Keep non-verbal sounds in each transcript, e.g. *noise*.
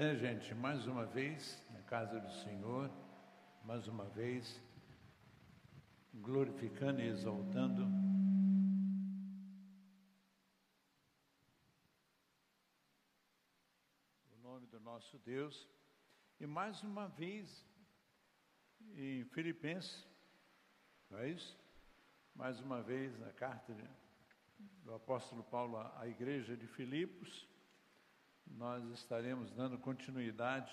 É, gente, mais uma vez na casa do Senhor, mais uma vez glorificando e exaltando o nome do nosso Deus. E mais uma vez em Filipenses, não é isso? Mais uma vez na carta do apóstolo Paulo à igreja de Filipos, nós estaremos dando continuidade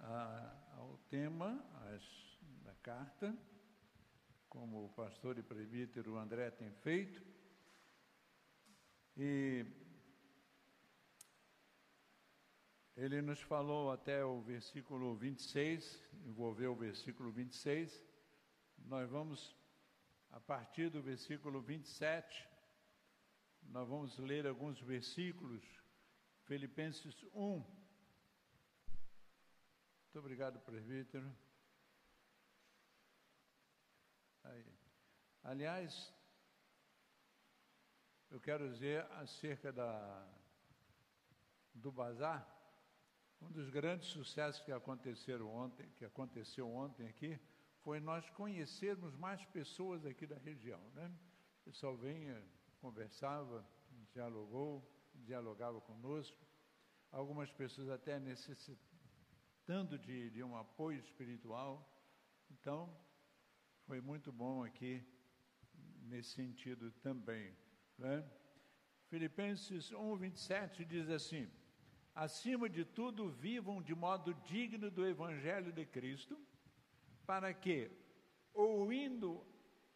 a, ao tema as, da carta, como o pastor e presbítero André tem feito. E ele nos falou até o versículo 26, envolveu o versículo 26. Nós vamos, a partir do versículo 27, nós vamos ler alguns versículos, Filipenses 1. Muito obrigado, presbítero. Aí. Aliás, eu quero dizer acerca da, do bazar, um dos grandes sucessos que aconteceram ontem, que aconteceu ontem aqui, foi nós conhecermos mais pessoas aqui da região, né? O pessoal vinha conversava, dialogou, dialogava conosco. Algumas pessoas até necessitando de, de um apoio espiritual. Então, foi muito bom aqui nesse sentido também. Né? Filipenses 1, 27 diz assim: Acima de tudo, vivam de modo digno do Evangelho de Cristo, para que, ou indo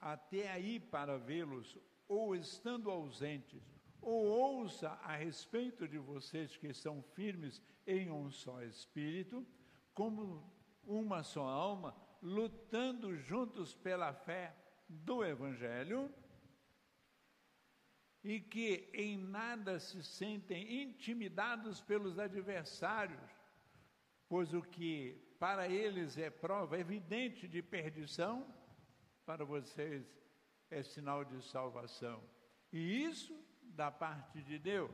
até aí para vê-los, ou estando ausentes, ou ouça a respeito de vocês que são firmes em um só espírito, como uma só alma, lutando juntos pela fé do Evangelho, e que em nada se sentem intimidados pelos adversários, pois o que para eles é prova evidente de perdição, para vocês é sinal de salvação. E isso da parte de Deus.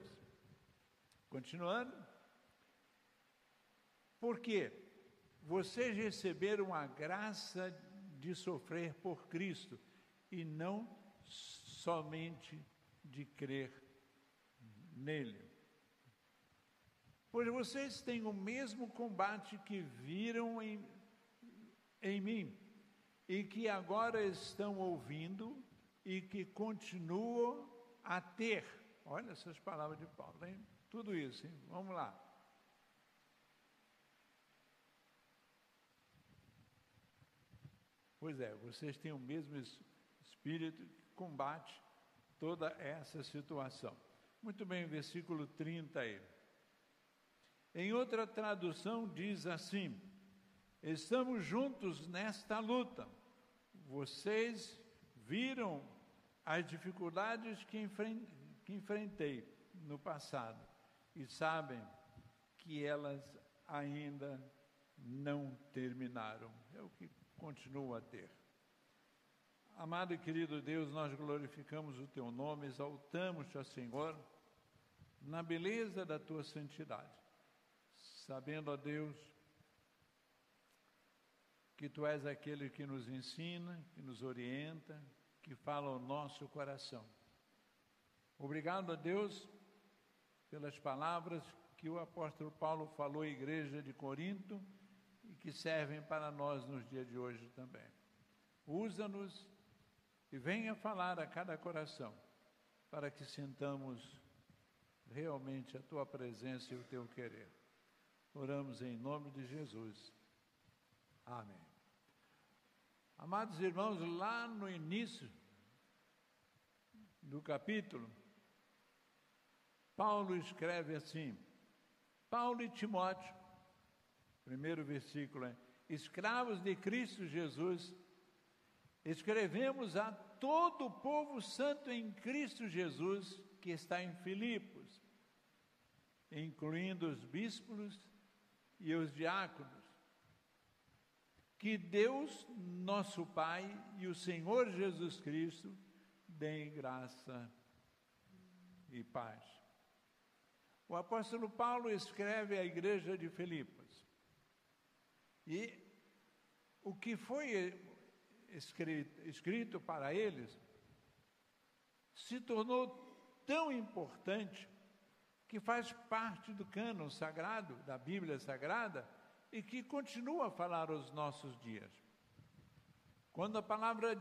Continuando. Porque vocês receberam a graça de sofrer por Cristo e não somente de crer nele. Pois vocês têm o mesmo combate que viram em, em mim e que agora estão ouvindo e que continuam a ter. Olha essas palavras de Paulo, hein? Tudo isso, hein? Vamos lá. Pois é, vocês têm o mesmo espírito que combate toda essa situação. Muito bem, versículo 30 aí. Em outra tradução diz assim: Estamos juntos nesta luta vocês viram as dificuldades que, enfrentei no passado e sabem que elas ainda não terminaram. É o que continuo a ter. Amado e querido Deus, nós glorificamos o Teu nome, exaltamos-te, ó Senhor, na beleza da Tua santidade, sabendo, ó Deus, que tu és aquele que nos ensina, que nos orienta, que fala ao nosso coração. Obrigado a Deus pelas palavras que o apóstolo Paulo falou à igreja de Corinto e que servem para nós nos dias de hoje também. Usa-nos e venha falar a cada coração para que sintamos realmente a tua presença e o teu querer. Oramos em nome de Jesus. Amém. Amados irmãos, lá no início do capítulo, Paulo escreve assim: Paulo e Timóteo, primeiro versículo é: escravos de Cristo Jesus, escrevemos a todo o povo santo em Cristo Jesus que está em Filipos, incluindo os bispos e os diáconos que Deus, nosso Pai e o Senhor Jesus Cristo deem graça e paz. o apóstolo Paulo escreve à igreja de Filipos. E o que foi escrito, escrito para eles se tornou tão importante que faz parte do cânon sagrado, da Bíblia Sagrada, e que continua a falar aos nossos dias. Quando a palavra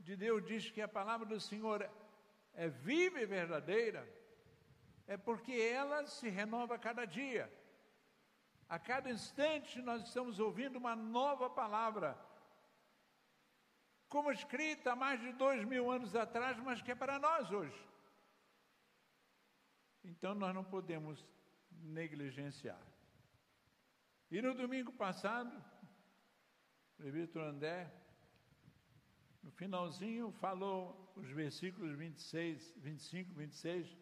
de Deus diz que a palavra do Senhor é viva e verdadeira, é porque ela se renova a cada dia. A cada instante nós estamos ouvindo uma nova palavra, como escrita há mais de dois mil anos atrás, mas que é para nós hoje. Então nós não podemos negligenciar. E no domingo passado, o presbítero André, no finalzinho, falou os versículos 26, 25, 26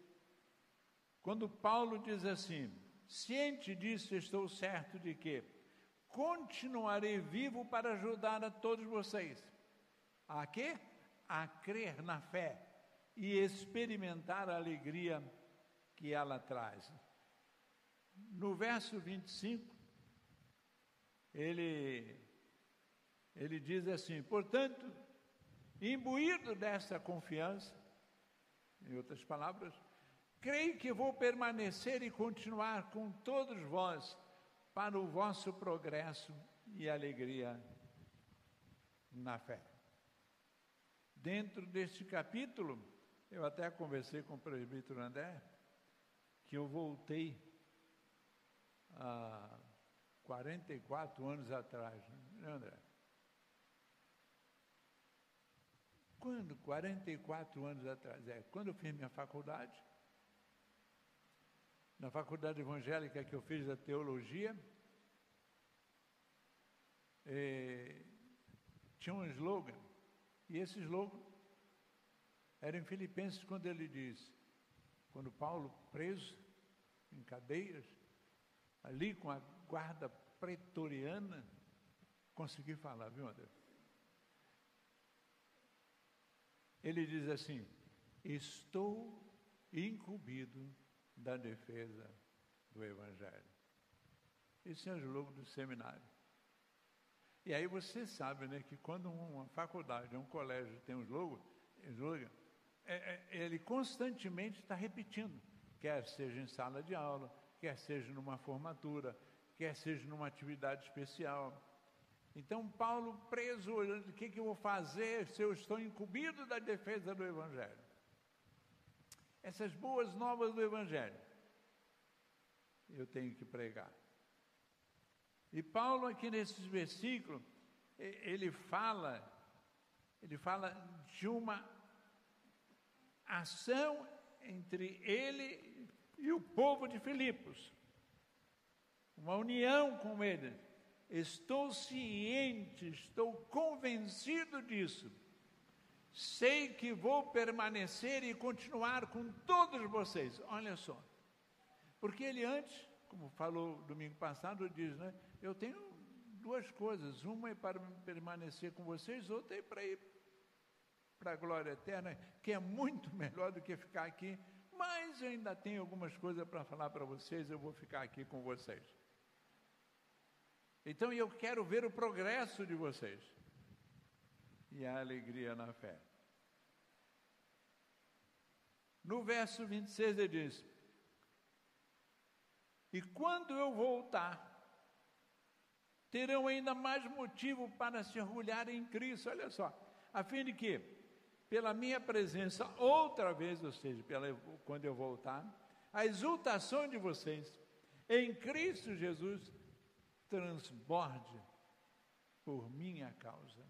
quando Paulo diz assim: ciente disso, estou certo de que continuarei vivo para ajudar a todos vocês. A quê? A crer na fé e experimentar a alegria que ela traz. No verso 25, ele, ele diz assim: portanto, imbuído dessa confiança, em outras palavras, Creio que vou permanecer e continuar com todos vós para o vosso progresso e alegria na fé. Dentro deste capítulo, eu até conversei com o presbítero André, que eu voltei há 44 anos atrás, né, André? Quando? 44 anos atrás, é, quando eu fiz minha faculdade, na faculdade evangélica que eu fiz da teologia, é, tinha um slogan, e esse slogan era em Filipenses quando ele diz, quando Paulo preso em cadeias, ali com a guarda pretoriana, consegui falar, viu André? Ele diz assim: Estou incumbido da defesa do Evangelho. Esse é o logo do seminário. E aí você sabe né, que quando uma faculdade, um colégio tem um slogan, slogan é, é, ele constantemente está repetindo, quer seja em sala de aula, quer seja numa formatura, quer seja numa atividade especial. Então, Paulo preso, o que, que eu vou fazer se eu estou incumbido da defesa do Evangelho? essas boas novas do Evangelho. Eu tenho que pregar. E Paulo, aqui nesses versículos, ele fala, ele fala de uma ação entre ele e o povo de Filipos, uma união com ele. Estou ciente, estou convencido disso sei que vou permanecer e continuar com todos vocês. Olha só. Porque ele antes, como falou domingo passado, diz, né? Eu tenho duas coisas. Uma é para permanecer com vocês, outra é para ir para a glória eterna, que é muito *laughs* melhor do que ficar aqui. Mas eu ainda tenho algumas coisas para falar para vocês, eu vou ficar aqui com vocês. Então eu quero ver o progresso de vocês e a alegria na fé. No verso 26 ele diz: E quando eu voltar, terão ainda mais motivo para se orgulhar em Cristo. Olha só, a fim de que, pela minha presença outra vez, ou seja, pela, quando eu voltar, a exultação de vocês em Cristo Jesus transborde por minha causa.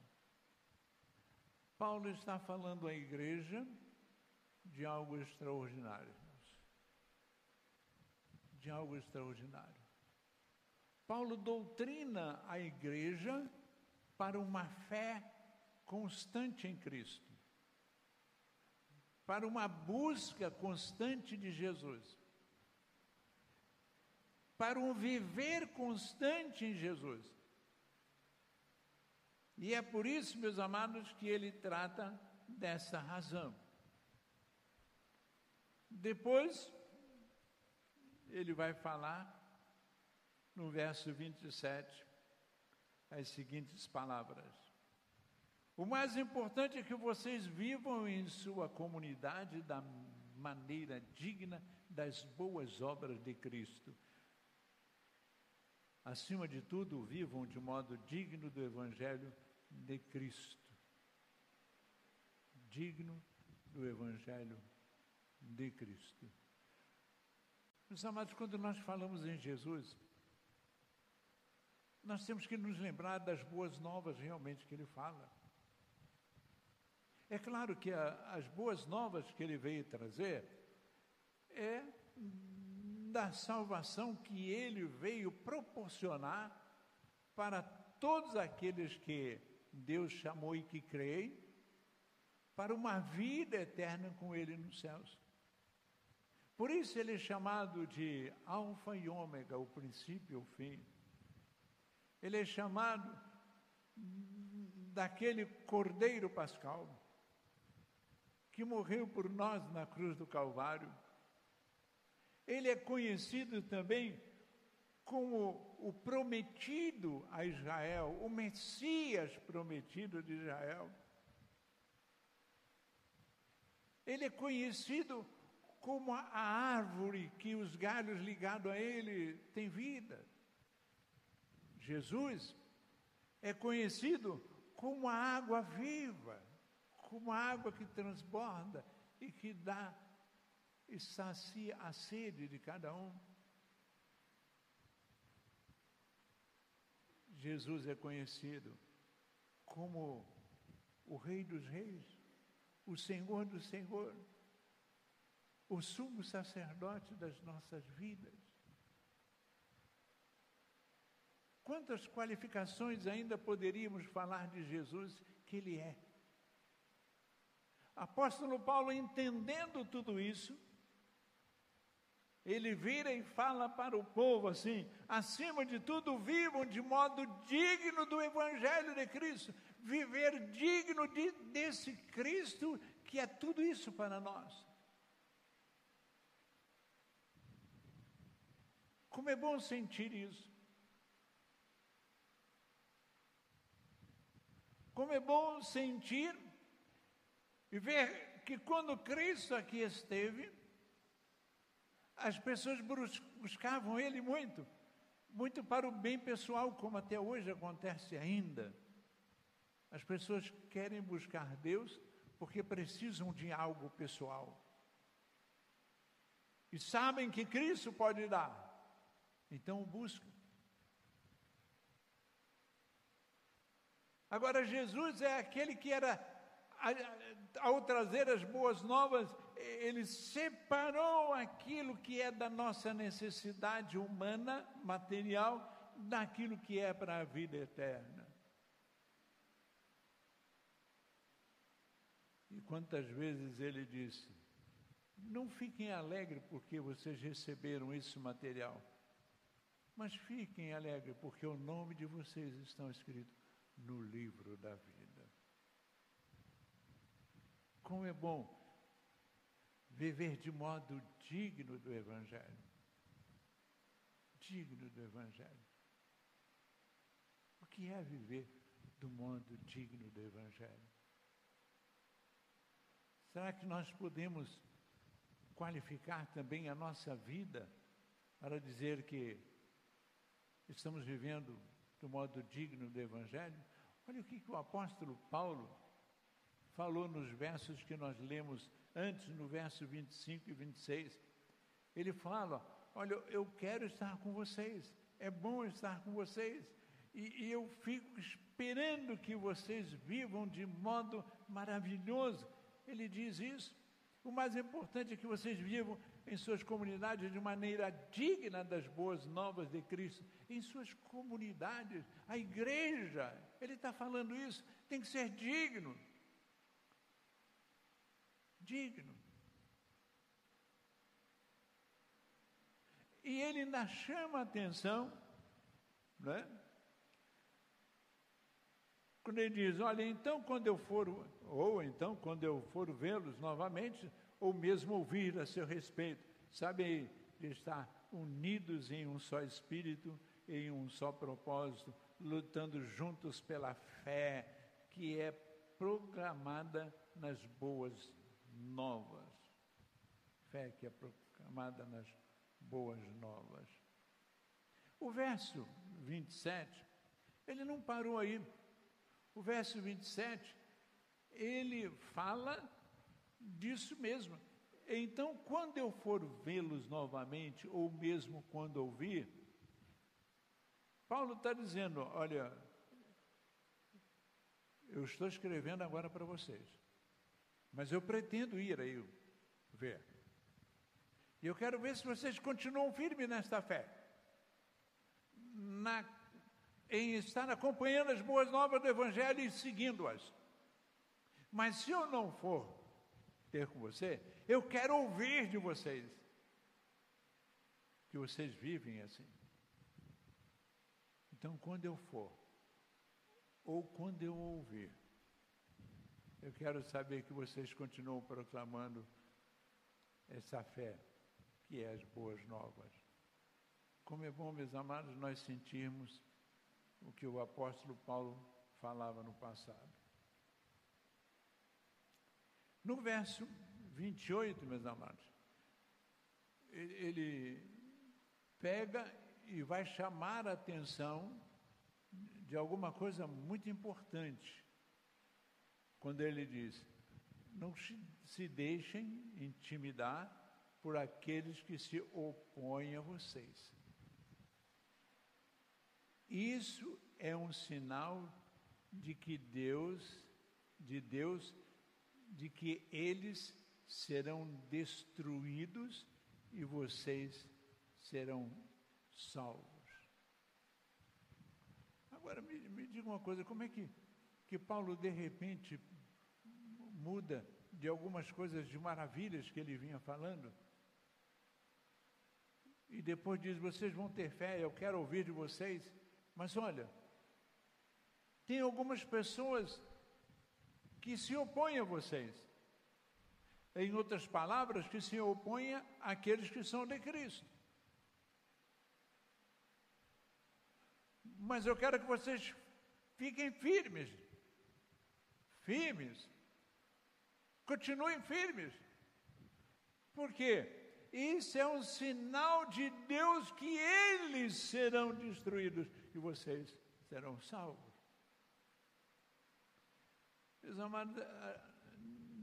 Paulo está falando à igreja de algo extraordinário. De algo extraordinário. Paulo doutrina a igreja para uma fé constante em Cristo, para uma busca constante de Jesus, para um viver constante em Jesus. E é por isso, meus amados, que ele trata dessa razão. Depois, ele vai falar no verso 27 as seguintes palavras: O mais importante é que vocês vivam em sua comunidade da maneira digna das boas obras de Cristo. Acima de tudo, vivam de modo digno do Evangelho de Cristo. Digno do Evangelho de Cristo. Meus amados, quando nós falamos em Jesus, nós temos que nos lembrar das boas novas realmente que ele fala. É claro que a, as boas novas que ele veio trazer é da salvação que ele veio proporcionar para todos aqueles que Deus chamou e que creem, para uma vida eterna com ele nos céus. Por isso ele é chamado de Alfa e Ômega, o princípio e o fim. Ele é chamado daquele Cordeiro Pascal que morreu por nós na cruz do Calvário. Ele é conhecido também como o prometido a Israel, o Messias prometido de Israel. Ele é conhecido como a árvore que os galhos ligados a ele têm vida. Jesus é conhecido como a água viva, como água que transborda e que dá e sacia a sede de cada um. Jesus é conhecido como o Rei dos Reis, o Senhor dos Senhores, o sumo sacerdote das nossas vidas. Quantas qualificações ainda poderíamos falar de Jesus que Ele é? Apóstolo Paulo, entendendo tudo isso, ele vira e fala para o povo assim: acima de tudo, vivam de modo digno do Evangelho de Cristo, viver digno de, desse Cristo que é tudo isso para nós. Como é bom sentir isso. Como é bom sentir e ver que quando Cristo aqui esteve, as pessoas buscavam Ele muito, muito para o bem pessoal, como até hoje acontece ainda. As pessoas querem buscar Deus porque precisam de algo pessoal. E sabem que Cristo pode dar, então buscam. Agora, Jesus é aquele que era, ao trazer as boas novas, ele separou aquilo que é da nossa necessidade humana, material, daquilo que é para a vida eterna. E quantas vezes ele disse: Não fiquem alegres porque vocês receberam esse material, mas fiquem alegres porque o nome de vocês está escrito no livro da vida. Como é bom viver de modo digno do Evangelho. Digno do Evangelho. O que é viver do modo digno do Evangelho? Será que nós podemos qualificar também a nossa vida para dizer que estamos vivendo do modo digno do Evangelho? Olha o que, que o apóstolo Paulo falou nos versos que nós lemos antes, no verso 25 e 26. Ele fala: Olha, eu quero estar com vocês, é bom estar com vocês, e, e eu fico esperando que vocês vivam de modo maravilhoso. Ele diz isso. O mais importante é que vocês vivam em suas comunidades de maneira digna das boas novas de Cristo, em suas comunidades, a igreja, ele está falando isso, tem que ser digno. Digno. E ele ainda chama a atenção, né? Quando ele diz, olha, então quando eu for, ou então quando eu for vê-los novamente, ou mesmo ouvir a seu respeito. Sabe, ele está unidos em um só espírito, em um só propósito, lutando juntos pela fé que é proclamada nas boas novas. Fé que é proclamada nas boas novas. O verso 27, ele não parou aí. O verso 27, ele fala disso mesmo. Então, quando eu for vê-los novamente, ou mesmo quando ouvir, Paulo está dizendo: olha, eu estou escrevendo agora para vocês, mas eu pretendo ir aí ver. E eu quero ver se vocês continuam firmes nesta fé, na, em estar acompanhando as boas novas do Evangelho e seguindo-as. Mas se eu não for ter com você, eu quero ouvir de vocês que vocês vivem assim. Então, quando eu for, ou quando eu ouvir, eu quero saber que vocês continuam proclamando essa fé, que é as boas novas. Como é bom, meus amados, nós sentirmos o que o apóstolo Paulo falava no passado. No verso 28, meus amados, ele pega e vai chamar a atenção de alguma coisa muito importante. Quando ele diz: Não se deixem intimidar por aqueles que se opõem a vocês. Isso é um sinal de que Deus, de Deus, de que eles serão destruídos e vocês serão salvos. Agora me, me diga uma coisa, como é que, que Paulo de repente muda de algumas coisas de maravilhas que ele vinha falando? E depois diz: vocês vão ter fé, eu quero ouvir de vocês. Mas olha, tem algumas pessoas que se opõem a vocês. Em outras palavras, que se opõem àqueles que são de Cristo. Mas eu quero que vocês fiquem firmes. Firmes. Continuem firmes. Por quê? Isso é um sinal de Deus que eles serão destruídos e vocês serão salvos. Meus amados,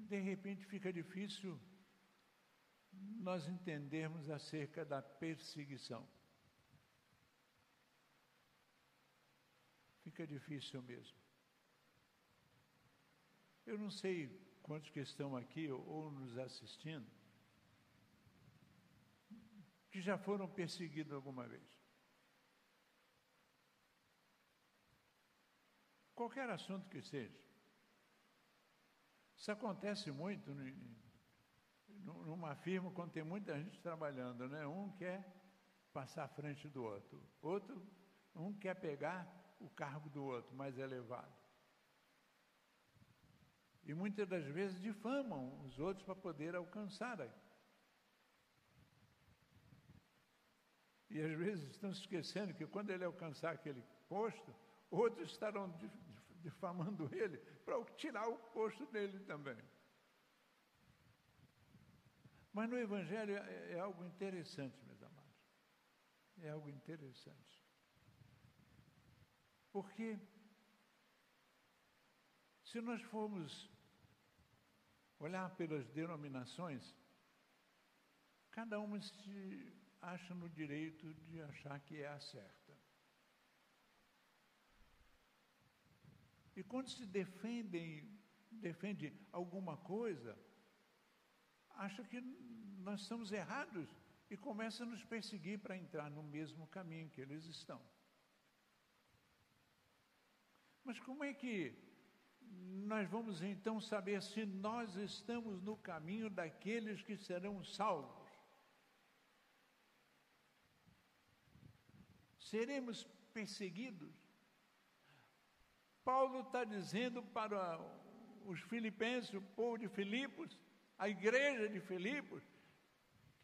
de repente fica difícil nós entendermos acerca da perseguição. fica difícil mesmo. Eu não sei quantos que estão aqui ou nos assistindo que já foram perseguidos alguma vez. Qualquer assunto que seja. Isso acontece muito numa firma quando tem muita gente trabalhando, né? Um quer passar à frente do outro, outro, um quer pegar o cargo do outro mais elevado. E muitas das vezes difamam os outros para poder alcançar. E às vezes estão se esquecendo que quando ele alcançar aquele posto, outros estarão difamando ele para tirar o posto dele também. Mas no Evangelho é, é algo interessante, meus amados. É algo interessante. Porque se nós formos olhar pelas denominações, cada uma se acha no direito de achar que é a certa. E quando se defendem, defende alguma coisa, acha que nós estamos errados e começa a nos perseguir para entrar no mesmo caminho que eles estão. Mas como é que nós vamos então saber se nós estamos no caminho daqueles que serão salvos? Seremos perseguidos? Paulo está dizendo para os filipenses, o povo de Filipos, a igreja de Filipos,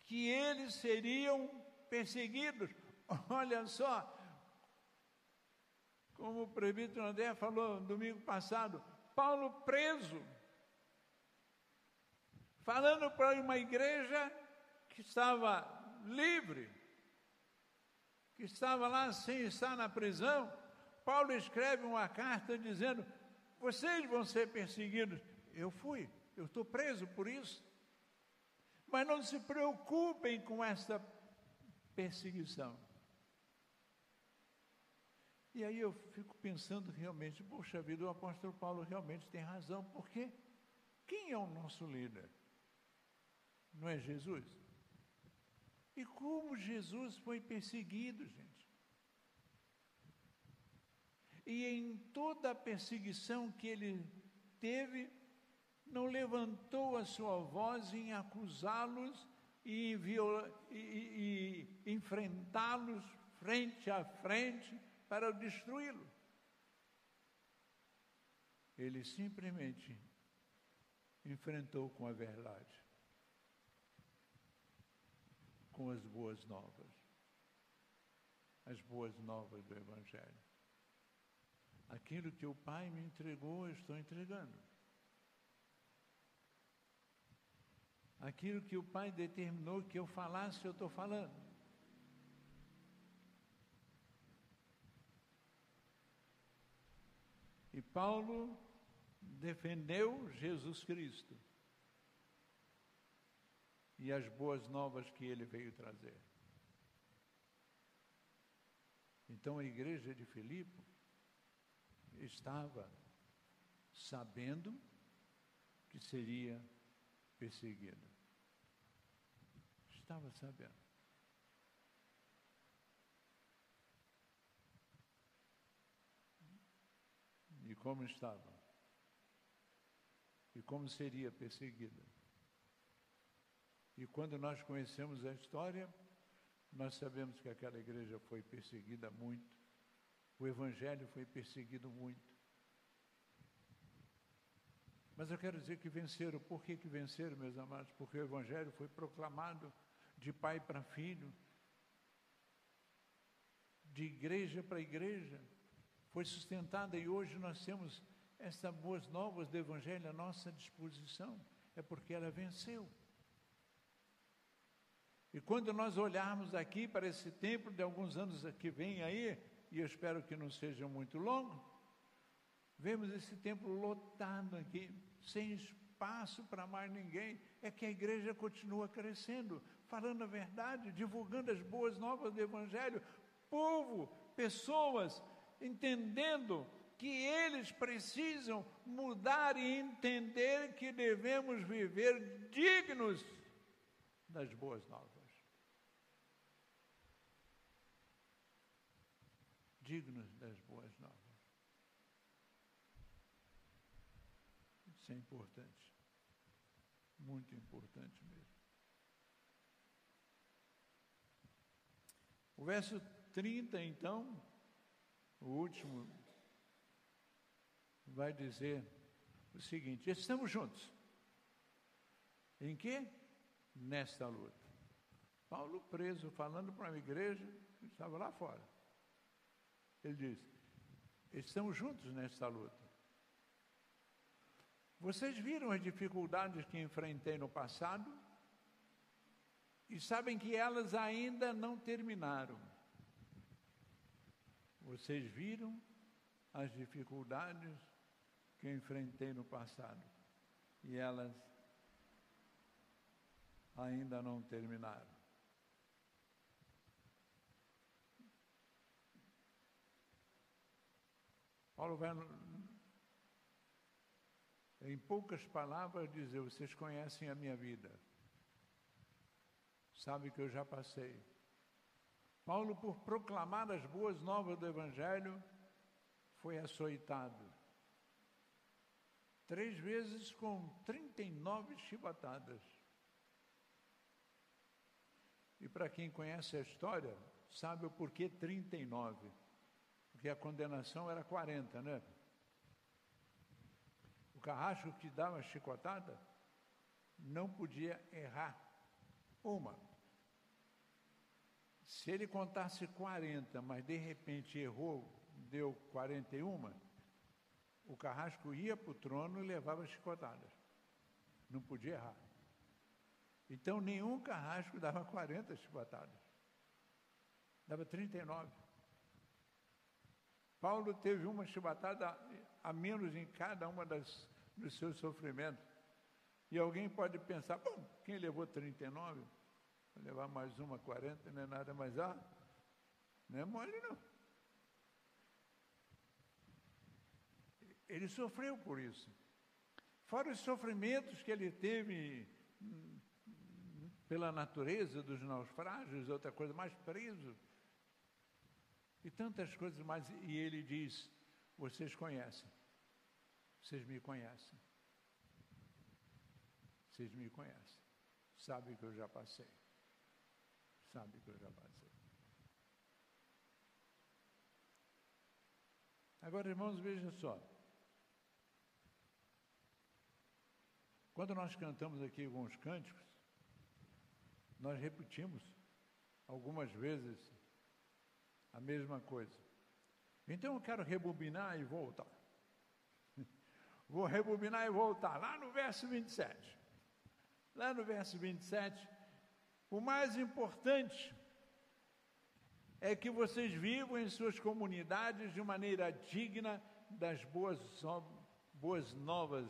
que eles seriam perseguidos. *laughs* Olha só, como o presbítero André falou domingo passado, Paulo preso, falando para uma igreja que estava livre, que estava lá sem estar na prisão. Paulo escreve uma carta dizendo: Vocês vão ser perseguidos. Eu fui, eu estou preso por isso. Mas não se preocupem com essa perseguição. E aí eu fico pensando realmente, poxa vida, o apóstolo Paulo realmente tem razão, porque quem é o nosso líder? Não é Jesus? E como Jesus foi perseguido, gente? E em toda a perseguição que ele teve, não levantou a sua voz em acusá-los e, e, e, e enfrentá-los frente a frente para destruí-lo. Ele simplesmente enfrentou com a verdade, com as boas novas, as boas novas do Evangelho. Aquilo que o Pai me entregou, eu estou entregando. Aquilo que o Pai determinou que eu falasse, eu estou falando. E Paulo defendeu Jesus Cristo e as boas novas que ele veio trazer. Então a igreja de Filipe estava sabendo que seria perseguida. Estava sabendo. E como estava, e como seria perseguida. E quando nós conhecemos a história, nós sabemos que aquela igreja foi perseguida muito, o Evangelho foi perseguido muito. Mas eu quero dizer que venceram. Por que, que venceram, meus amados? Porque o Evangelho foi proclamado de pai para filho, de igreja para igreja foi sustentada e hoje nós temos essas boas novas do Evangelho à nossa disposição, é porque ela venceu. E quando nós olharmos aqui para esse templo de alguns anos que vem aí, e eu espero que não seja muito longo, vemos esse templo lotado aqui, sem espaço para mais ninguém. É que a igreja continua crescendo, falando a verdade, divulgando as boas novas do Evangelho. Povo, pessoas entendendo que eles precisam mudar e entender que devemos viver dignos das boas novas. Dignos das boas novas. Isso é importante. Muito importante mesmo. O verso 30, então, o último, vai dizer o seguinte: estamos juntos. Em que? Nesta luta. Paulo preso, falando para uma igreja que estava lá fora. Ele diz: estamos juntos nesta luta. Vocês viram as dificuldades que enfrentei no passado e sabem que elas ainda não terminaram. Vocês viram as dificuldades que eu enfrentei no passado e elas ainda não terminaram. Paulo vai, em poucas palavras, dizer: vocês conhecem a minha vida, sabem que eu já passei Paulo, por proclamar as boas novas do Evangelho, foi açoitado. Três vezes com 39 chibatadas. E para quem conhece a história, sabe o porquê 39. Porque a condenação era 40, né? O carrasco que dava a chicotada não podia errar uma Se ele contasse 40, mas de repente errou, deu 41, o carrasco ia para o trono e levava chicotadas. Não podia errar. Então nenhum carrasco dava 40 chicotadas. Dava 39. Paulo teve uma chibatada a menos em cada uma das, dos seus sofrimentos. E alguém pode pensar, bom, quem levou 39, vai levar mais uma 40, não é nada mais ah, não é mole não. Ele sofreu por isso. Fora os sofrimentos que ele teve hum, pela natureza dos naufrágios, outra coisa, mais preso. E tantas coisas mais. E ele diz: Vocês conhecem. Vocês me conhecem. Vocês me conhecem. Sabem que eu já passei. Sabem que eu já passei. Agora, irmãos, vejam só. Quando nós cantamos aqui alguns cânticos, nós repetimos algumas vezes a mesma coisa. Então eu quero rebobinar e voltar. *laughs* Vou rebobinar e voltar lá no verso 27. Lá no verso 27, o mais importante é que vocês vivam em suas comunidades de maneira digna das boas, boas novas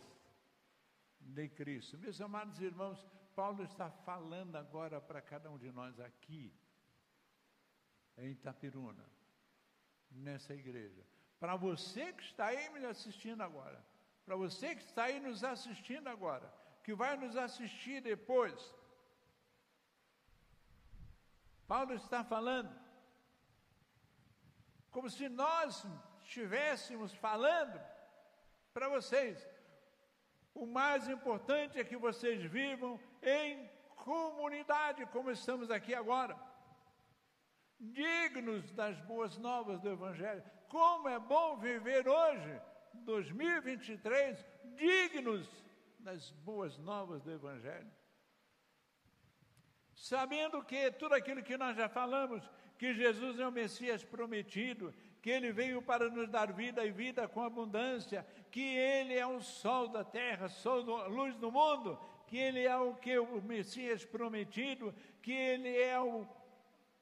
de Cristo. Meus amados irmãos, Paulo está falando agora para cada um de nós aqui, em Itapiruna, nessa igreja. Para você que está aí me assistindo agora, para você que está aí nos assistindo agora, que vai nos assistir depois, Paulo está falando, como se nós estivéssemos falando para vocês, o mais importante é que vocês vivam em comunidade, como estamos aqui agora. Dignos das boas novas do Evangelho. Como é bom viver hoje, 2023, dignos das boas novas do Evangelho. Sabendo que tudo aquilo que nós já falamos, que Jesus é o Messias prometido, que ele veio para nos dar vida e vida com abundância, que ele é o sol da terra, sol do, luz do mundo, que ele é o que o Messias prometido, que ele é o,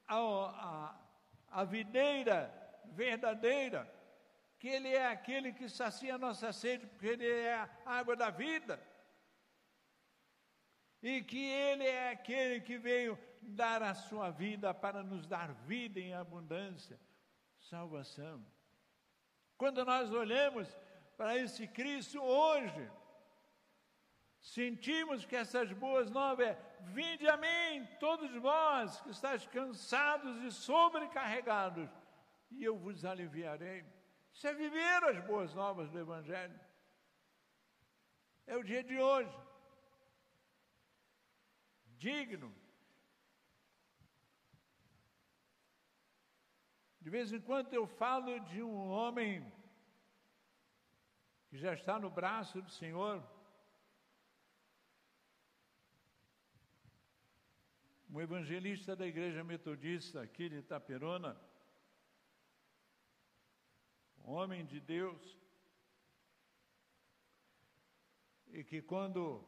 a, a, a videira verdadeira, que ele é aquele que sacia a nossa sede, porque ele é a água da vida. E que ele é aquele que veio dar a sua vida para nos dar vida em abundância salvação. Quando nós olhamos para esse Cristo hoje, sentimos que essas boas novas é: vinde a mim, todos vós que estáis cansados e sobrecarregados, e eu vos aliviarei. Isso é viver as boas novas do Evangelho. É o dia de hoje. Digno. De vez em quando eu falo de um homem que já está no braço do Senhor, um evangelista da igreja metodista aqui de Itaperona, homem de Deus, e que quando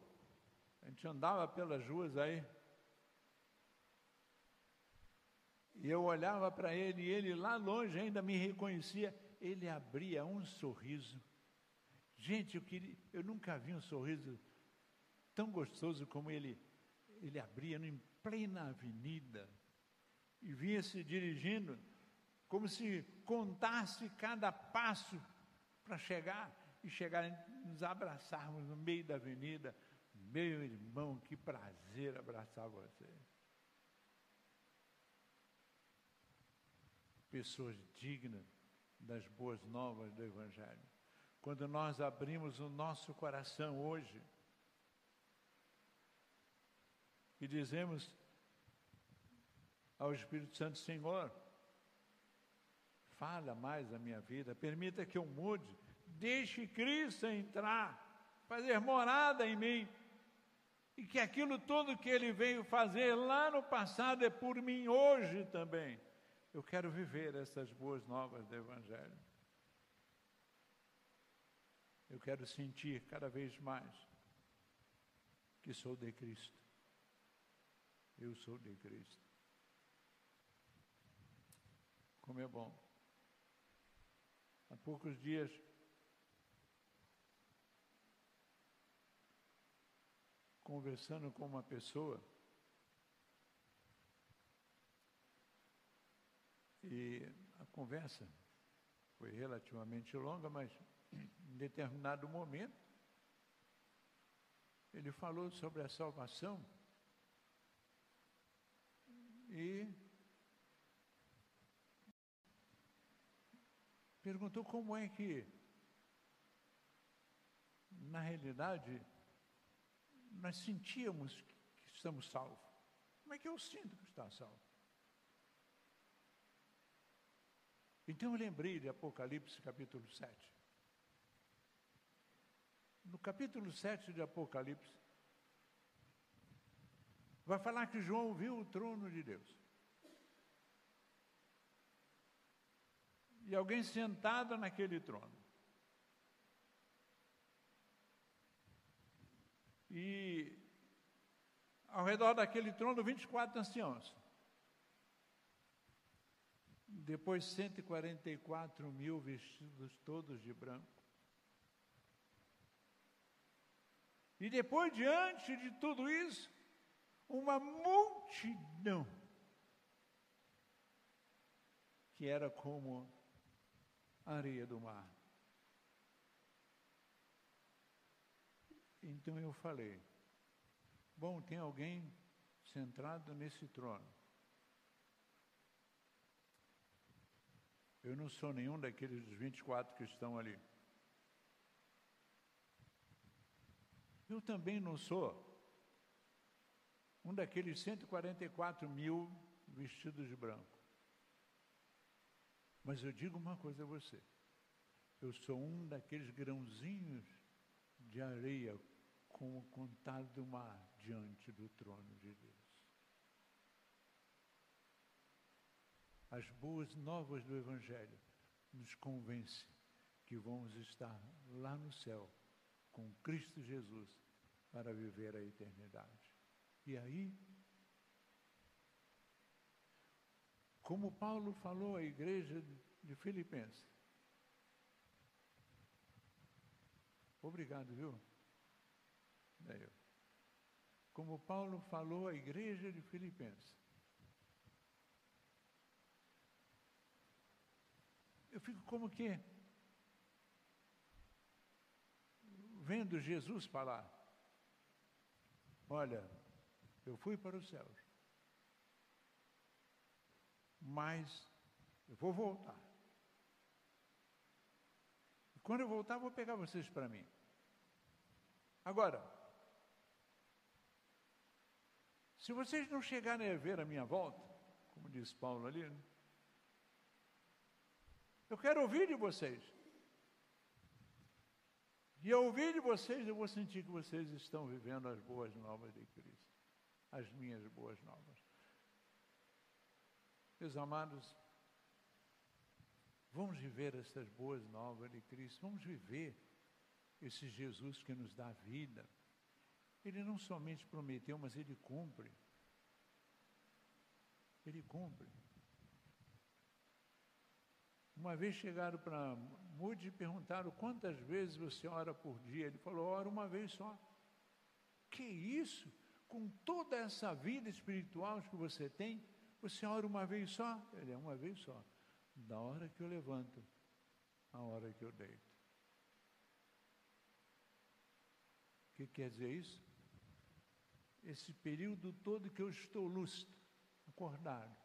a gente andava pelas ruas aí, E eu olhava para ele e ele lá longe ainda me reconhecia. Ele abria um sorriso. Gente, eu, queria, eu nunca vi um sorriso tão gostoso como ele, ele abria em plena avenida e vinha se dirigindo como se contasse cada passo para chegar e chegar nos abraçarmos no meio da avenida. Meu irmão, que prazer abraçar você. pessoas dignas das boas novas do Evangelho. Quando nós abrimos o nosso coração hoje e dizemos ao Espírito Santo: Senhor, fala mais a minha vida, permita que eu mude, deixe Cristo entrar, fazer morada em mim. E que aquilo tudo que ele veio fazer lá no passado é por mim hoje também. Eu quero viver essas boas novas do Evangelho. Eu quero sentir cada vez mais que sou de Cristo. Eu sou de Cristo. Como é bom. Há poucos dias conversando com uma pessoa e a conversa foi relativamente longa, mas em determinado momento ele falou sobre a salvação e perguntou como é que, na realidade, nós sentíamos que estamos salvos. Como é que eu sinto que está salvo? Então eu lembrei de Apocalipse capítulo 7. No capítulo 7 de Apocalipse, vai falar que João viu o trono de Deus. E alguém sentado naquele trono. E ao redor daquele trono, 24 anciãos. Depois, 144 mil vestidos todos de branco. E depois, diante de tudo isso, uma multidão que era como a areia do mar. Então eu falei: bom, tem alguém centrado nesse trono. Eu não sou nenhum daqueles 24 que estão ali. Eu também não sou um daqueles 144 mil vestidos de branco. Mas eu digo uma coisa a você: eu sou um daqueles grãozinhos de areia com o contato do mar diante do trono de Deus. As boas novas do Evangelho nos convencem que vamos estar lá no céu com Cristo Jesus para viver a eternidade. E aí, como Paulo falou à igreja de Filipenses, obrigado, viu? Como Paulo falou à igreja de Filipenses. Eu fico como que vendo Jesus falar. Olha, eu fui para os céus, mas eu vou voltar. E quando eu voltar, vou pegar vocês para mim. Agora, Se vocês não chegarem a ver a minha volta, como diz Paulo ali, né? eu quero ouvir de vocês. E ao ouvir de vocês, eu vou sentir que vocês estão vivendo as boas novas de Cristo. As minhas boas novas. Meus amados, vamos viver essas boas novas de Cristo. Vamos viver esse Jesus que nos dá vida ele não somente prometeu, mas ele cumpre. Ele cumpre. Uma vez chegaram para Mude e perguntaram quantas vezes você ora por dia. Ele falou, ora uma vez só. Que isso? Com toda essa vida espiritual que você tem, você ora uma vez só? Ele é uma vez só. Da hora que eu levanto, a hora que eu deito. O que quer dizer isso? Esse período todo que eu estou lúcido, acordado,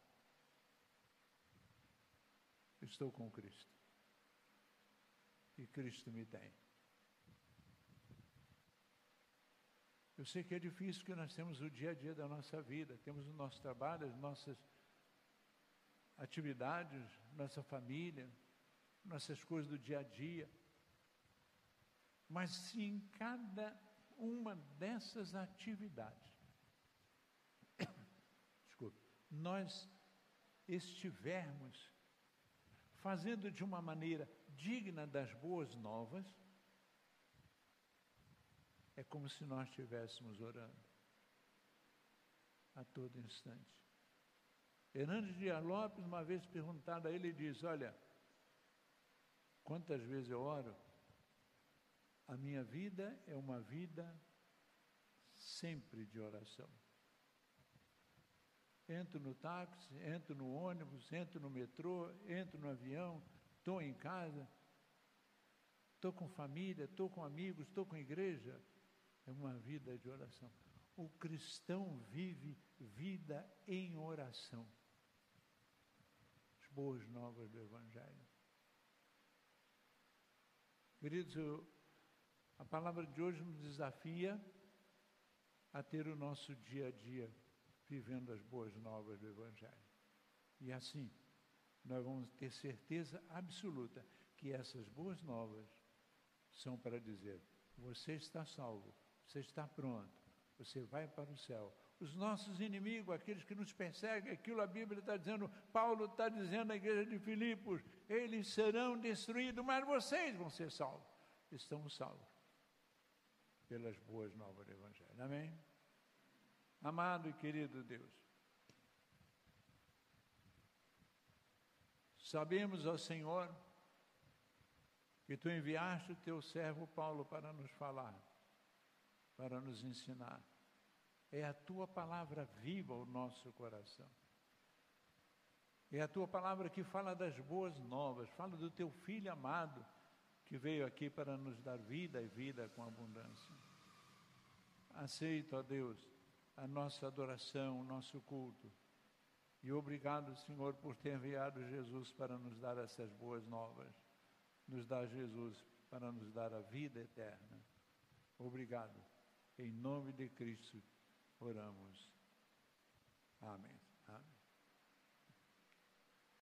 estou com Cristo. E Cristo me tem. Eu sei que é difícil que nós temos o dia a dia da nossa vida, temos o nosso trabalho, as nossas atividades, nossa família, nossas coisas do dia a dia. Mas se em cada uma dessas atividades, nós estivermos fazendo de uma maneira digna das boas novas, é como se nós estivéssemos orando a todo instante. Hernandes Dias Lopes, uma vez perguntado a ele, diz: Olha, quantas vezes eu oro? A minha vida é uma vida sempre de oração. Entro no táxi, entro no ônibus, entro no metrô, entro no avião, estou em casa, estou com família, estou com amigos, estou com igreja. É uma vida de oração. O cristão vive vida em oração. As boas novas do Evangelho. Queridos, a palavra de hoje nos desafia a ter o nosso dia a dia vivendo as boas novas do Evangelho. E assim, nós vamos ter certeza absoluta que essas boas novas são para dizer: você está salvo, você está pronto, você vai para o céu. Os nossos inimigos, aqueles que nos perseguem, aquilo a Bíblia está dizendo, Paulo está dizendo à igreja de Filipos, eles serão destruídos, mas vocês vão ser salvos. Estamos salvos pelas boas novas do Evangelho. Amém? Amado e querido Deus, sabemos, ó Senhor, que tu enviaste o teu servo Paulo para nos falar para nos ensinar. É a tua palavra viva o nosso coração. É a tua palavra que fala das boas novas, fala do teu filho amado que veio aqui para nos dar vida e vida com abundância. Aceita, ó Deus, a nossa adoração, o nosso culto. E obrigado, Senhor, por ter enviado Jesus para nos dar essas boas novas. Nos dar Jesus para nos dar a vida eterna. Obrigado. Em nome de Cristo, oramos. Amém.